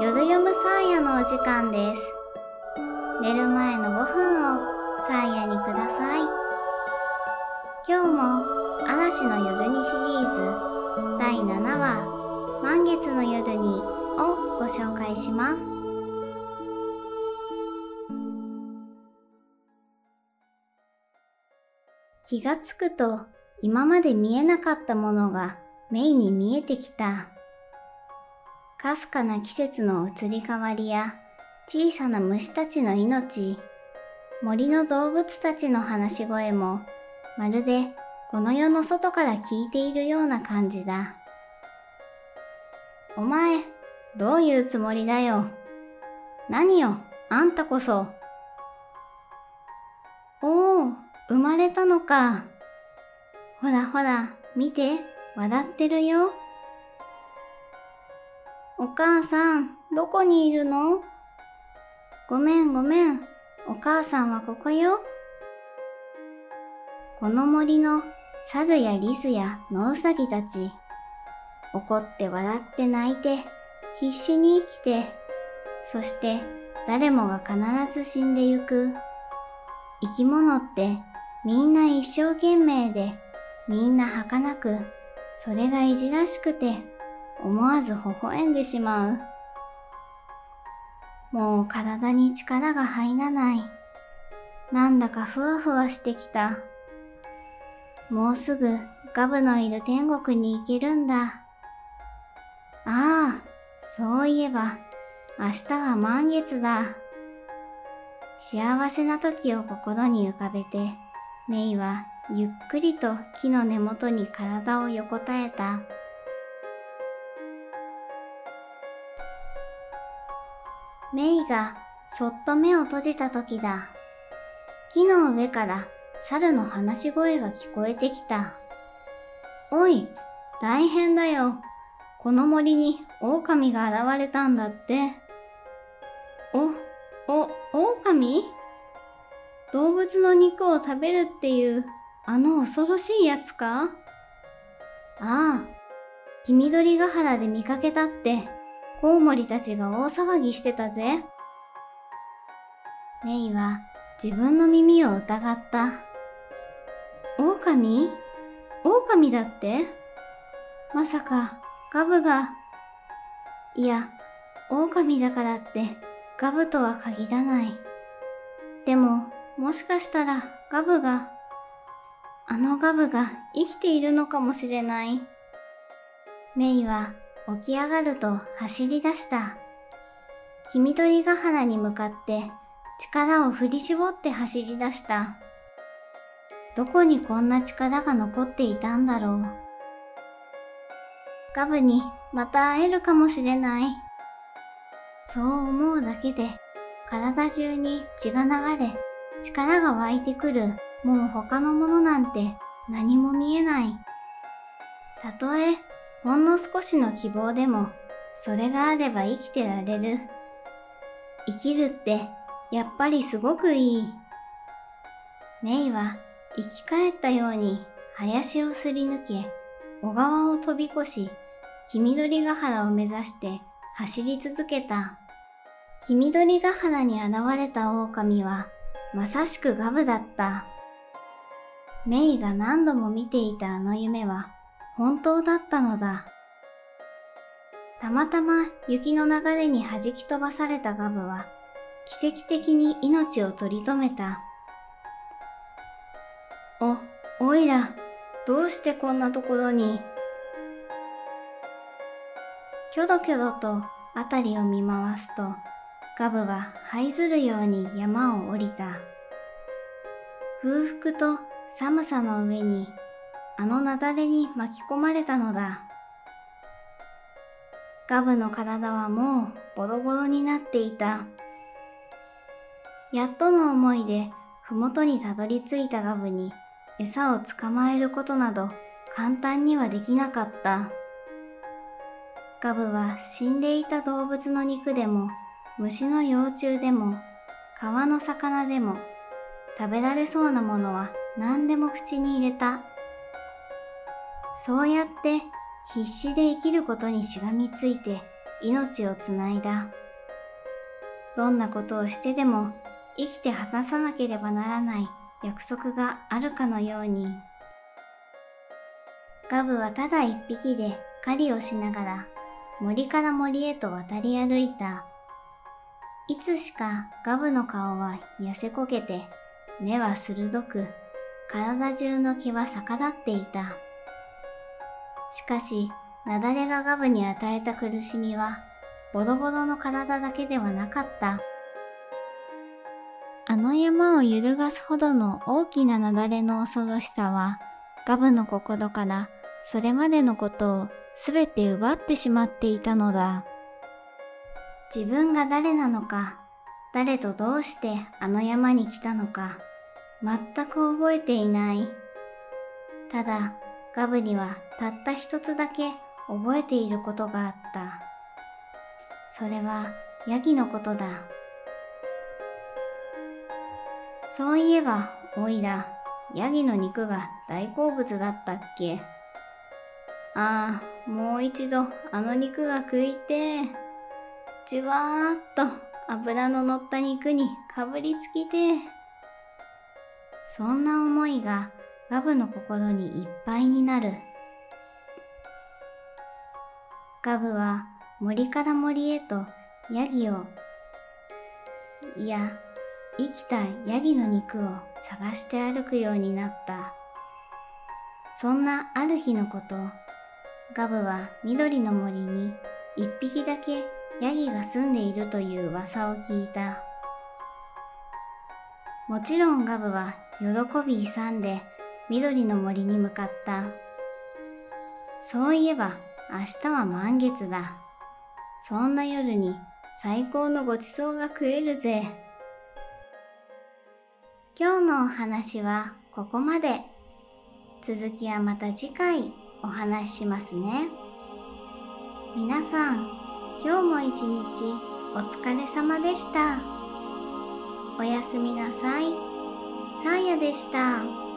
夜読むサーヤのお時間です。寝る前の5分をサーヤにください。今日も嵐の夜にシリーズ第7話満月の夜にをご紹介します。気がつくと今まで見えなかったものが目に見えてきた。かすかな季節の移り変わりや小さな虫たちの命、森の動物たちの話し声もまるでこの世の外から聞いているような感じだ。お前、どういうつもりだよ？何よ、あんたこそ。おお、生まれたのか。ほらほら、見て、笑ってるよ。お母さん、どこにいるの？ごめんごめん、お母さんはここよ。この森の猿やリスや野ウサギたち、怒って笑って泣いて、必死に生きて、そして誰もが必ず死んでゆく。生き物ってみんな一生懸命で、みんな儚く、それがいじらしくて、思わず微笑んでしまう。もう体に力が入らない。なんだかふわふわしてきた。もうすぐガブのいる天国に行けるんだ。ああ、そういえば、明日は満月だ。幸せな時を心に浮かべて、メイはゆっくりと木の根元に体を横たえた。メイがそっと目を閉じた時だ。木の上から猿の話し声が聞こえてきた。おい、大変だよ。この森に狼が現れたんだって。お、お、狼？動物の肉を食べるっていう、あの恐ろしいやつか？ああ、黄緑ヶ原で見かけたって、コウモリたちが大騒ぎしてたぜ。メイは自分の耳を疑った。狼？狼だって？まさかガブが、いや、狼だからってガブとは限らない。でも、もしかしたらガブが、あのガブが生きているのかもしれない。メイは起き上がると走り出した。黄緑ヶ原に向かって力を振り絞って走り出した。どこにこんな力が残っていたんだろう。ガブにまた会えるかもしれない。そう思うだけで体中に血が流れ力が湧いてくるもう他のものなんて何も見えない。たとえほんの少しの希望でも、それがあれば生きてられる。生きるって、やっぱりすごくいい。メイは生き返ったように林をすり抜け、小川を飛び越し、黄緑ヶ原を目指して走り続けた。黄緑ヶ原に現れた狼は、まさしくガブだった。メイが何度も見ていたあの夢は、本当だったのだ。たまたま雪の流れに弾き飛ばされたガブは奇跡的に命を取り留めた。お、おいら、どうしてこんなところに？キョドキョドと辺りを見回すと、ガブは這いずるように山を降りた。空腹と寒さの上にあの雪崩に巻き込まれたのだ。ガブの体はもうボロボロになっていた。やっとの思いで麓にたどり着いたガブに餌を捕まえることなど簡単にはできなかった。ガブは死んでいた動物の肉でも虫の幼虫でも川の魚でも食べられそうなものは何でも口に入れた。そうやって必死で生きることにしがみついて命をつないだ。どんなことをしてでも生きて果たさなければならない約束があるかのように。ガブはただ一匹で狩りをしながら森から森へと渡り歩いた。いつしかガブの顔は痩せこけて、目は鋭く、体中の毛は逆立っていた。しかし、雪崩がガブに与えた苦しみは、ボロボロの体だけではなかった。あの山を揺るがすほどの大きな雪崩の恐ろしさは、ガブの心からそれまでのことをすべて奪ってしまっていたのだ。自分が誰なのか、誰とどうしてあの山に来たのか、全く覚えていない。ただ、ガブにはたった一つだけ覚えていることがあった。それはヤギのことだ。そういえば、おいら、ヤギの肉が大好物だったっけ？ああ、もう一度あの肉が食いてじゅわーっと油の乗った肉にかぶりつきてそんな思いがガブの心にいっぱいになる。ガブは森から森へとヤギを、いや、生きたヤギの肉を探して歩くようになった。そんなある日のこと、ガブは緑の森に一匹だけヤギが住んでいるという噂を聞いた。もちろんガブは喜び勇んで緑の森に向かった。そういえば明日は満月だ。そんな夜に最高のごちそうが食えるぜ。今日のお話はここまで。続きはまた次回お話ししますね。皆さん、今日も一日お疲れ様でした。おやすみなさい。さあやでした。